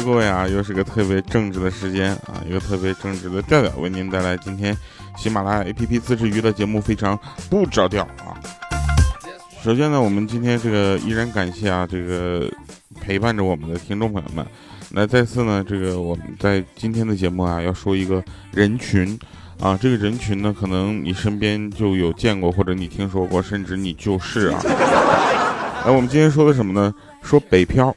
各位啊，又是个特别正直的时间啊，一个特别正直的调调，为您带来今天喜马拉雅 APP 自制娱乐节目，非常不着调啊。首先呢，我们今天这个依然感谢啊，这个陪伴着我们的听众朋友们。那再次呢，这个我们在今天的节目啊，要说一个人群啊，这个人群呢，可能你身边就有见过，或者你听说过，甚至你就是啊。那我们今天说的什么呢？说北漂。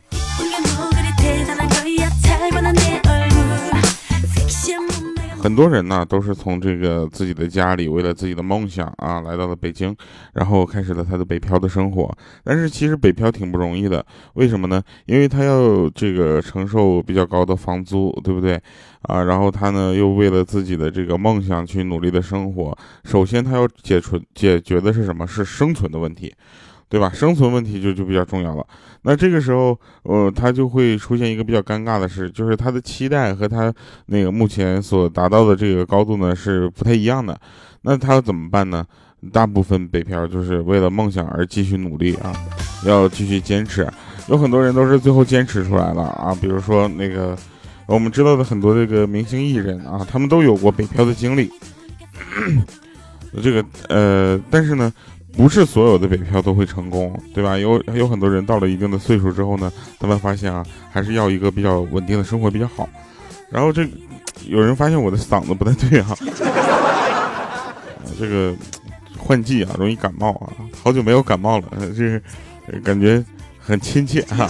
很多人呢都是从这个自己的家里，为了自己的梦想啊，来到了北京，然后开始了他的北漂的生活。但是其实北漂挺不容易的，为什么呢？因为他要这个承受比较高的房租，对不对啊？然后他呢又为了自己的这个梦想去努力的生活。首先他要解除解决的是什么？是生存的问题。对吧？生存问题就就比较重要了。那这个时候，呃，他就会出现一个比较尴尬的事，就是他的期待和他那个目前所达到的这个高度呢是不太一样的。那他怎么办呢？大部分北漂就是为了梦想而继续努力啊，要继续坚持。有很多人都是最后坚持出来了啊，比如说那个我们知道的很多这个明星艺人啊，他们都有过北漂的经历。这个呃，但是呢。不是所有的北漂都会成功，对吧？有有很多人到了一定的岁数之后呢，他们发现啊，还是要一个比较稳定的生活比较好。然后这有人发现我的嗓子不太对啊，这个换季啊，容易感冒啊，好久没有感冒了，这是感觉很亲切哈。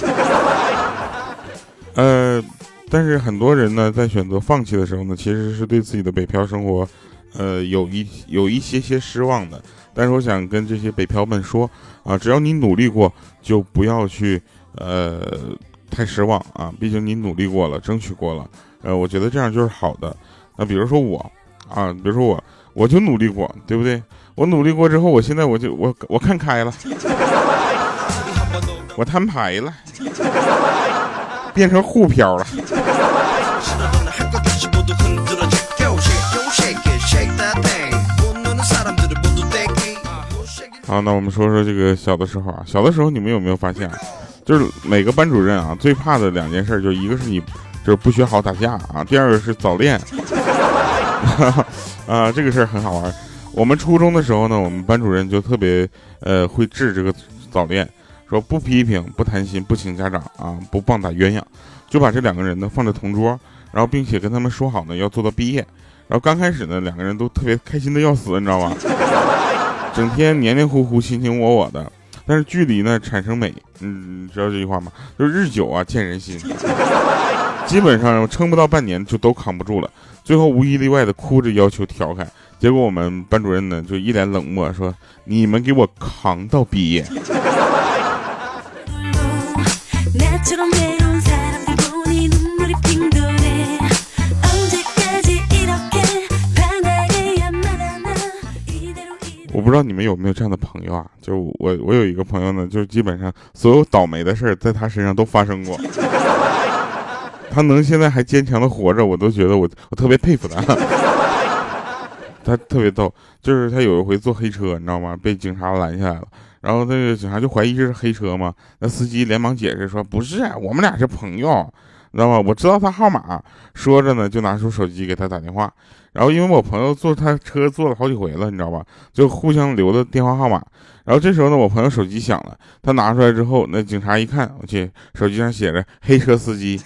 呃，但是很多人呢，在选择放弃的时候呢，其实是对自己的北漂生活，呃，有一有一些些失望的。但是我想跟这些北漂们说啊，只要你努力过，就不要去呃太失望啊。毕竟你努力过了，争取过了，呃，我觉得这样就是好的。那比如说我啊，比如说我，我就努力过，对不对？我努力过之后，我现在我就我我看开了，我摊牌了，变成沪漂了。好，那我们说说这个小的时候啊，小的时候你们有没有发现，就是每个班主任啊最怕的两件事，就一个是你就是不学好打架啊，第二个是早恋。啊，这个事儿很好玩。我们初中的时候呢，我们班主任就特别呃会治这个早恋，说不批评、不谈心、不请家长啊、不棒打鸳鸯，就把这两个人呢放在同桌，然后并且跟他们说好呢要做到毕业。然后刚开始呢，两个人都特别开心的要死，你知道吗？整天黏黏糊糊、卿卿我我的，但是距离呢产生美，嗯，知道这句话吗？就是日久啊见人心，基本上撑不到半年就都扛不住了，最后无一例外的哭着要求调开，结果我们班主任呢就一脸冷漠说：“你们给我扛到毕业。”我不知道你们有没有这样的朋友啊？就我，我有一个朋友呢，就基本上所有倒霉的事在他身上都发生过。他能现在还坚强的活着，我都觉得我我特别佩服他。他特别逗，就是他有一回坐黑车，你知道吗？被警察拦下来了，然后那个警察就怀疑这是黑车嘛。那司机连忙解释说：“不是，我们俩是朋友。”知道吗？我知道他号码，说着呢，就拿出手机给他打电话。然后因为我朋友坐他车坐了好几回了，你知道吧？就互相留的电话号码。然后这时候呢，我朋友手机响了，他拿出来之后，那警察一看，我去，手机上写着“黑车司机”。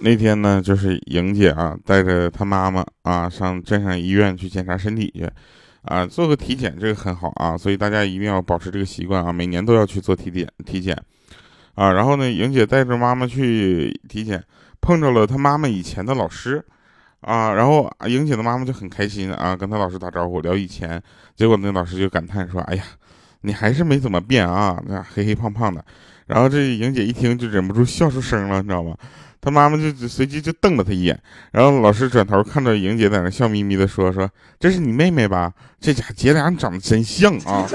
那天呢，就是莹姐啊，带着她妈妈啊上镇上医院去检查身体去，啊，做个体检，这个很好啊，所以大家一定要保持这个习惯啊，每年都要去做体检，体检，啊，然后呢，莹姐带着妈妈去体检，碰着了她妈妈以前的老师，啊，然后莹姐的妈妈就很开心啊，跟她老师打招呼聊以前，结果那老师就感叹说，哎呀，你还是没怎么变啊，那黑黑胖胖的。然后这莹姐一听就忍不住笑出声了，你知道吗？她妈妈就随即就瞪了她一眼。然后老师转头看到莹姐在那笑眯眯的说：“说这是你妹妹吧？这家姐俩长得真像啊！”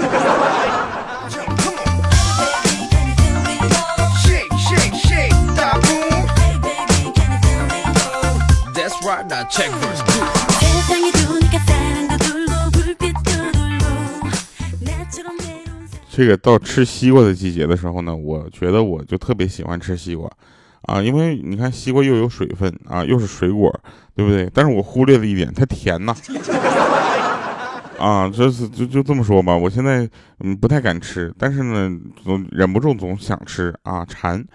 这个到吃西瓜的季节的时候呢，我觉得我就特别喜欢吃西瓜，啊，因为你看西瓜又有水分啊，又是水果，对不对？但是我忽略了一点，它甜呐。啊，这是就就这么说吧，我现在嗯不太敢吃，但是呢总忍不住总想吃啊馋。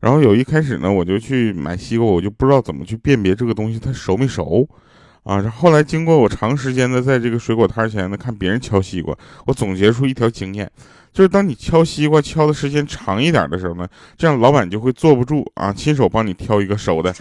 然后有一开始呢，我就去买西瓜，我就不知道怎么去辨别这个东西它熟没熟。啊，后来经过我长时间的在这个水果摊前呢看别人敲西瓜，我总结出一条经验，就是当你敲西瓜敲的时间长一点的时候呢，这样老板就会坐不住啊，亲手帮你挑一个熟的。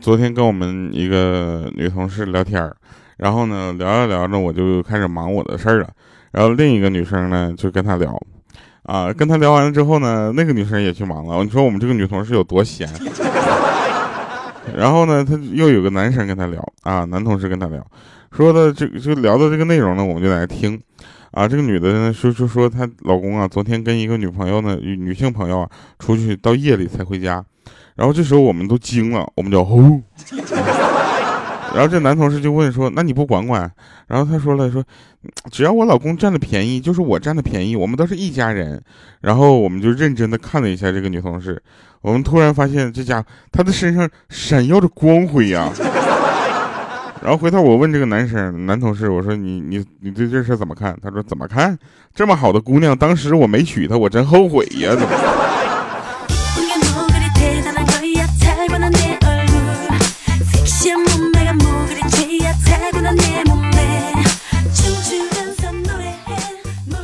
昨天跟我们一个女同事聊天儿然后呢聊着聊着我就开始忙我的事儿了，然后另一个女生呢就跟他聊，啊，跟他聊完了之后呢，那个女生也去忙了。你说我们这个女同事有多闲？然后呢，她又有个男生跟她聊啊，男同事跟她聊，说的这个就聊的这个内容呢，我们就在听，啊，这个女的呢说就说她老公啊，昨天跟一个女朋友呢，女性朋友啊，出去到夜里才回家。然后这时候我们都惊了，我们就吼。然后这男同事就问说：“那你不管管？”然后他说了：“说只要我老公占了便宜，就是我占了便宜，我们都是一家人。”然后我们就认真的看了一下这个女同事，我们突然发现这家她的身上闪耀着光辉呀。然后回头我问这个男生男同事：“我说你你你对这事怎么看？”他说：“怎么看？这么好的姑娘，当时我没娶她，我真后悔呀。”怎么？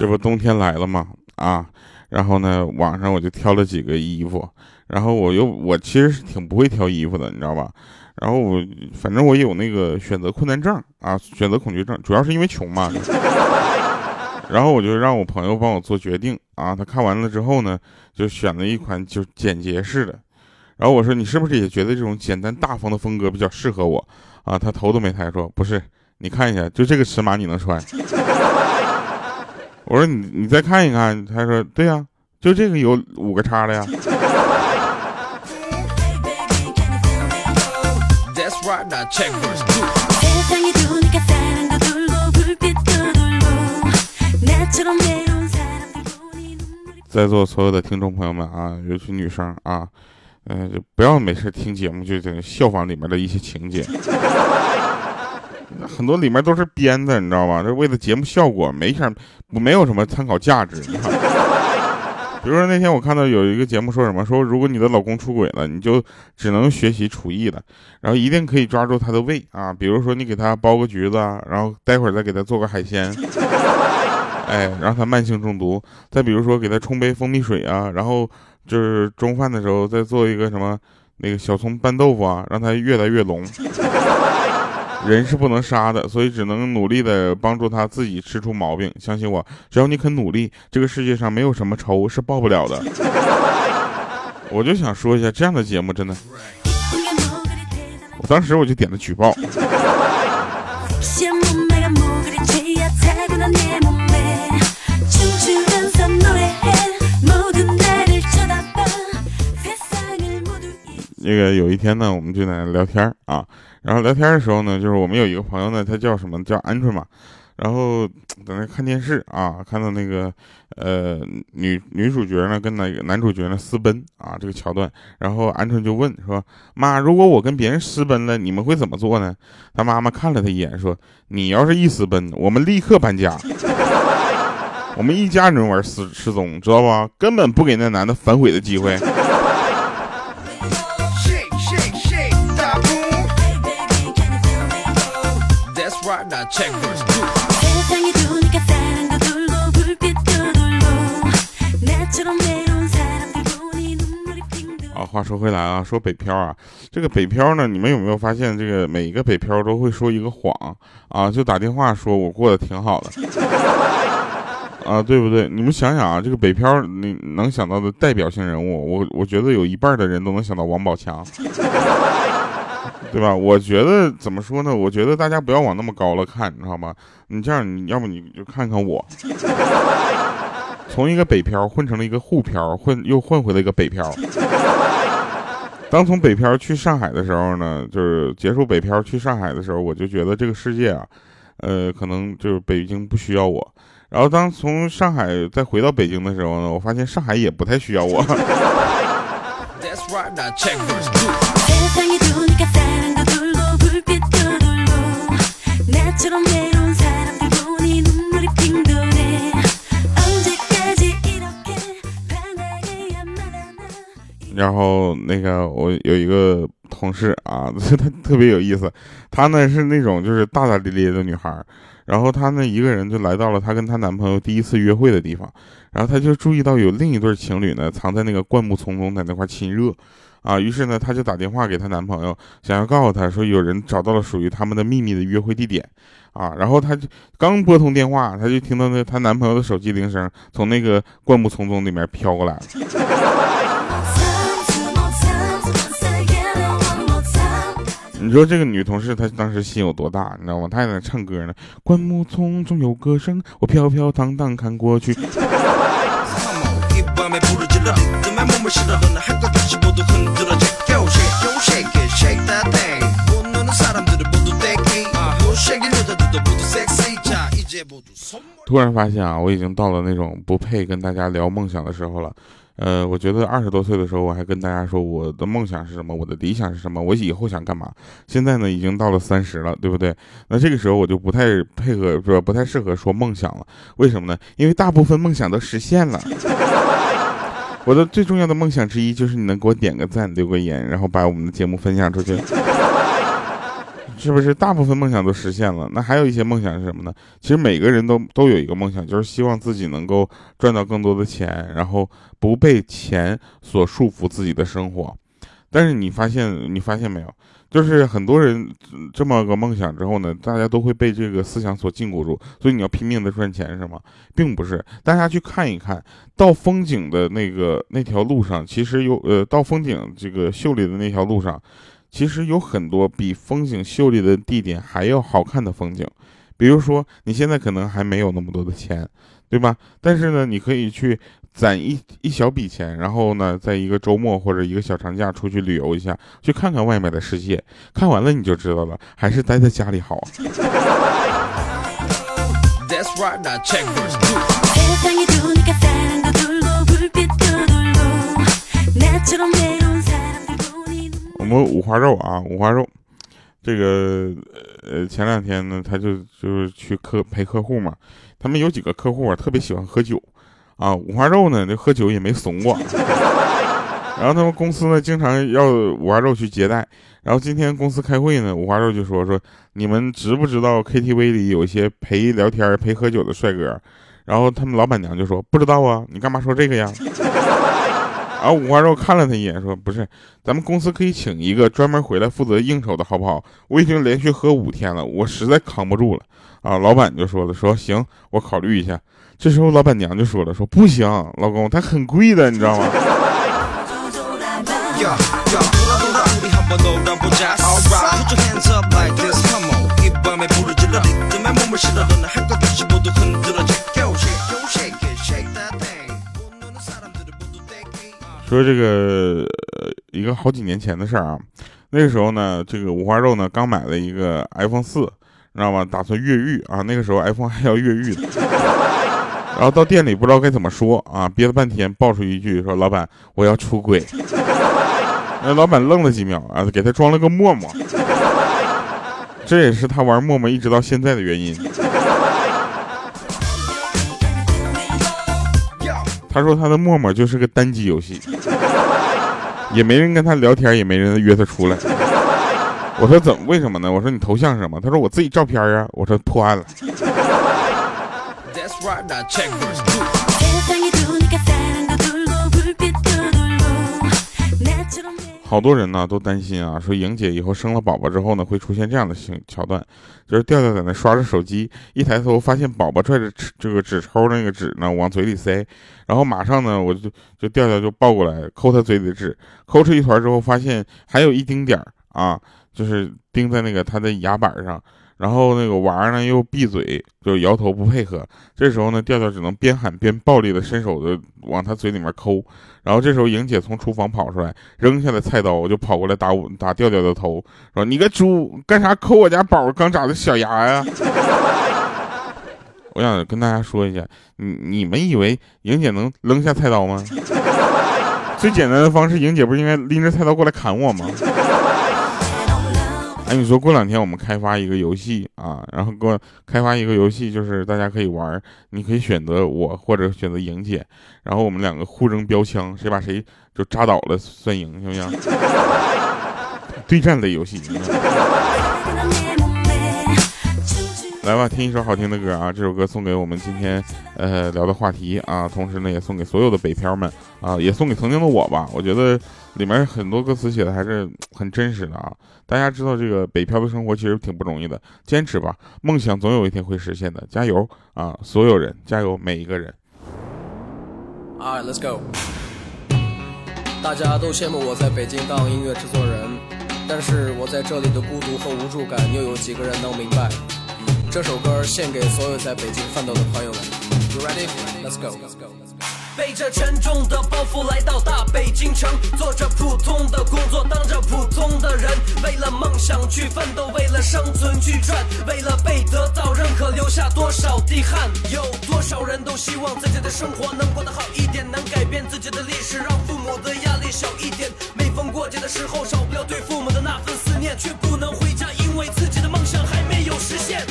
这不冬天来了吗？啊，然后呢，网上我就挑了几个衣服，然后我又我其实是挺不会挑衣服的，你知道吧？然后我反正我有那个选择困难症啊，选择恐惧症，主要是因为穷嘛。然后我就让我朋友帮我做决定啊，他看完了之后呢，就选了一款就简洁式的。然后我说你是不是也觉得这种简单大方的风格比较适合我啊？他头都没抬说不是，你看一下，就这个尺码你能穿。我说你你再看一看，他说对呀，就这个有五个叉的呀。在座所有的听众朋友们啊，尤其女生啊，嗯，就不要没事听节目就在效仿里面的一些情节。很多里面都是编的，你知道吧？这为了节目效果，没啥，没有什么参考价值。比如说那天我看到有一个节目说什么，说如果你的老公出轨了，你就只能学习厨艺了，然后一定可以抓住他的胃啊。比如说你给他剥个橘子，然后待会儿再给他做个海鲜，哎，让他慢性中毒。再比如说给他冲杯蜂蜜水啊，然后就是中饭的时候再做一个什么那个小葱拌豆腐啊，让他越来越浓。人是不能杀的，所以只能努力的帮助他自己吃出毛病。相信我，只要你肯努力，这个世界上没有什么仇是报不了的。我就想说一下，这样的节目真的，我当时我就点了举报。那个有一天呢，我们就在聊天啊。然后聊天的时候呢，就是我们有一个朋友呢，他叫什么？叫鹌鹑嘛。然后在那看电视啊，看到那个呃女女主角呢跟那个男主角呢私奔啊这个桥段。然后鹌鹑就问说：“妈，如果我跟别人私奔了，你们会怎么做呢？”他妈妈看了他一眼说：“你要是一私奔，我们立刻搬家，我们一家人玩失失踪，知道吧？根本不给那男的反悔的机会。”啊，话说回来啊，说北漂啊，这个北漂呢，你们有没有发现，这个每一个北漂都会说一个谎啊？就打电话说我过得挺好的 啊，对不对？你们想想啊，这个北漂你能想到的代表性人物，我我觉得有一半的人都能想到王宝强，对吧？我觉得怎么说呢？我觉得大家不要往那么高了看，你知道吗？你这样，你要不你就看看我，从一个北漂混成了一个沪漂，混又混回了一个北漂。当从北漂去上海的时候呢，就是结束北漂去上海的时候，我就觉得这个世界啊，呃，可能就是北京不需要我。然后当从上海再回到北京的时候呢，我发现上海也不太需要我。然后那个我有一个同事啊，他特别有意思，她呢是那种就是大大咧咧的女孩。然后她呢，一个人就来到了她跟她男朋友第一次约会的地方，然后她就注意到有另一对情侣呢藏在那个灌木丛中，在那块亲热，啊，于是呢，她就打电话给她男朋友，想要告诉他说有人找到了属于他们的秘密的约会地点，啊，然后她就刚拨通电话，她就听到那她男朋友的手机铃声从那个灌木丛中里面飘过来了。你说这个女同事她当时心有多大，你知道吗？她还在那唱歌呢。灌木丛中有歌声，我飘飘荡荡看过去。突然发现啊，我已经到了那种不配跟大家聊梦想的时候了。呃，我觉得二十多岁的时候，我还跟大家说我的梦想是什么，我的理想是什么，我以后想干嘛。现在呢，已经到了三十了，对不对？那这个时候我就不太配合，说不太适合说梦想了。为什么呢？因为大部分梦想都实现了。我的最重要的梦想之一就是你能给我点个赞、留个言，然后把我们的节目分享出去。是不是大部分梦想都实现了？那还有一些梦想是什么呢？其实每个人都都有一个梦想，就是希望自己能够赚到更多的钱，然后不被钱所束缚自己的生活。但是你发现，你发现没有，就是很多人这么个梦想之后呢，大家都会被这个思想所禁锢住。所以你要拼命的赚钱是吗？并不是，大家去看一看到风景的那个那条路上，其实有呃，到风景这个秀丽的那条路上。其实有很多比风景秀丽的地点还要好看的风景，比如说你现在可能还没有那么多的钱，对吧？但是呢，你可以去攒一一小笔钱，然后呢，在一个周末或者一个小长假出去旅游一下，去看看外面的世界。看完了你就知道了，还是待在家里好。我们五花肉啊，五花肉，这个呃，前两天呢，他就就是去客陪客户嘛。他们有几个客户啊，特别喜欢喝酒啊。五花肉呢，这喝酒也没怂过。然后他们公司呢，经常要五花肉去接待。然后今天公司开会呢，五花肉就说说，你们知不知道 KTV 里有一些陪聊天、陪喝酒的帅哥？然后他们老板娘就说不知道啊，你干嘛说这个呀？然后五花肉看了他一眼，说：“不是，咱们公司可以请一个专门回来负责应酬的，好不好？我已经连续喝五天了，我实在扛不住了。”啊，老板就说了：“说行，我考虑一下。”这时候老板娘就说了：“说不行，老公，它很贵的，你知道吗？”说这个一个好几年前的事儿啊，那个时候呢，这个五花肉呢刚买了一个 iPhone 四，知道吗？打算越狱啊。那个时候 iPhone 还要越狱的，然后到店里不知道该怎么说啊，憋了半天爆出一句说：“老板，我要出轨。”那老板愣了几秒啊，给他装了个陌陌，这也是他玩陌陌一直到现在的原因。他说他的陌陌就是个单机游戏，也没人跟他聊天，也没人约他出来。我说怎么？为什么呢？我说你头像是什么？他说我自己照片啊。我说破案了。好好多人呢都担心啊，说莹姐以后生了宝宝之后呢，会出现这样的情桥段，就是调调在那刷着手机，一抬头发现宝宝拽着这个纸抽那个纸呢往嘴里塞，然后马上呢我就就调调就抱过来抠他嘴里的纸，抠出一团之后发现还有一丁点儿啊，就是钉在那个他的牙板上。然后那个娃儿呢又闭嘴，就摇头不配合。这时候呢，调调只能边喊边暴力的伸手的往他嘴里面抠。然后这时候莹姐从厨房跑出来，扔下了菜刀，就跑过来打我打调调的头，说：“你个猪，干啥抠我家宝刚长的小牙呀？” 我想跟大家说一下，你你们以为莹姐能扔下菜刀吗？最简单的方式，莹姐不是应该拎着菜刀过来砍我吗？哎，你说过两天我们开发一个游戏啊，然后过开发一个游戏，就是大家可以玩，你可以选择我或者选择莹姐，然后我们两个互扔标枪，谁把谁就扎倒了算赢，行不行？对战类游戏。来吧，听一首好听的歌啊！这首歌送给我们今天呃聊的话题啊，同时呢也送给所有的北漂们啊，也送给曾经的我吧。我觉得里面很多歌词写的还是很真实的啊。大家知道这个北漂的生活其实挺不容易的，坚持吧，梦想总有一天会实现的，加油啊！所有人加油，每一个人。Alright, let's go。大家都羡慕我在北京当音乐制作人，但是我在这里的孤独和无助感，又有几个人能明白？这首歌献给所有在北京奋斗的朋友们。You ready? Let's go. 背着沉重的包袱来到大北京城，做着普通的工作，当着普通的人，为了梦想去奋斗，为了生存去赚，为了被得到认可，留下多少滴汗？有多少人都希望自己的生活能过得好一点，能改变自己的历史，让父母的压力小一点。每逢过节的时候，少不了对父母的那份思念，却不能回家，因为自己的梦想还没有实现。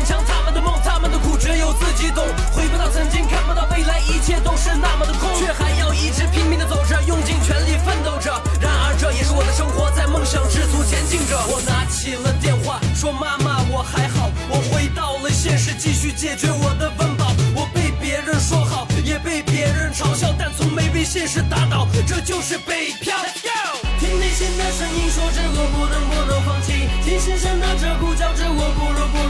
坚强，他们的梦，他们的苦，只有自己懂。回不到曾经，看不到未来，一切都是那么的空，却还要一直拼命的走着，用尽全力奋斗着。然而这也是我的生活，在梦想之途前进着。我拿起了电话，说妈妈我还好，我回到了现实，继续解决我的温饱。我被别人说好，也被别人嘲笑，但从没被现实打倒，这就是北漂。听内心的声音说着我不能不能放弃，听心声的这股叫着我不如不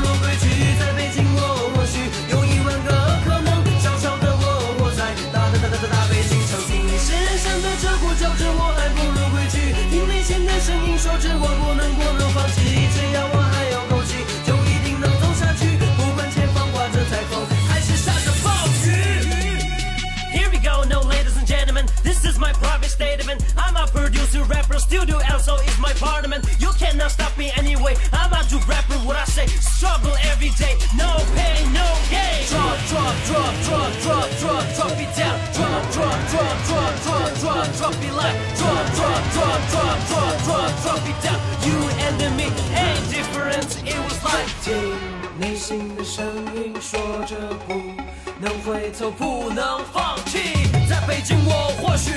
我不能不能放弃，只要我还有口气，就一定能走下去。不管前方刮着彩虹，还是下着暴雨。Here we go, no ladies and gentlemen, this is my private statement. I'm a producer, rapper, studio, also is my parliament. You cannot stop 不能放弃。在北京，我或许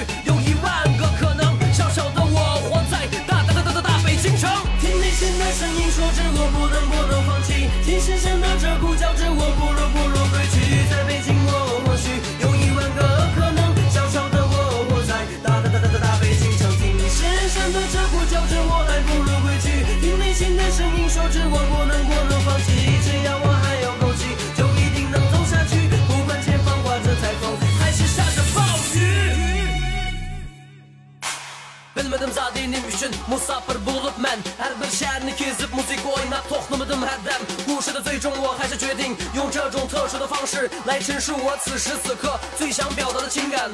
Bilmedim zadenim üçün musafir bulup men Her bir şehrini kezip müzik oynap toxlamadım her dem 故事的最终我还是决定用这种特殊的方式来陈述我此时此刻最想表达的情感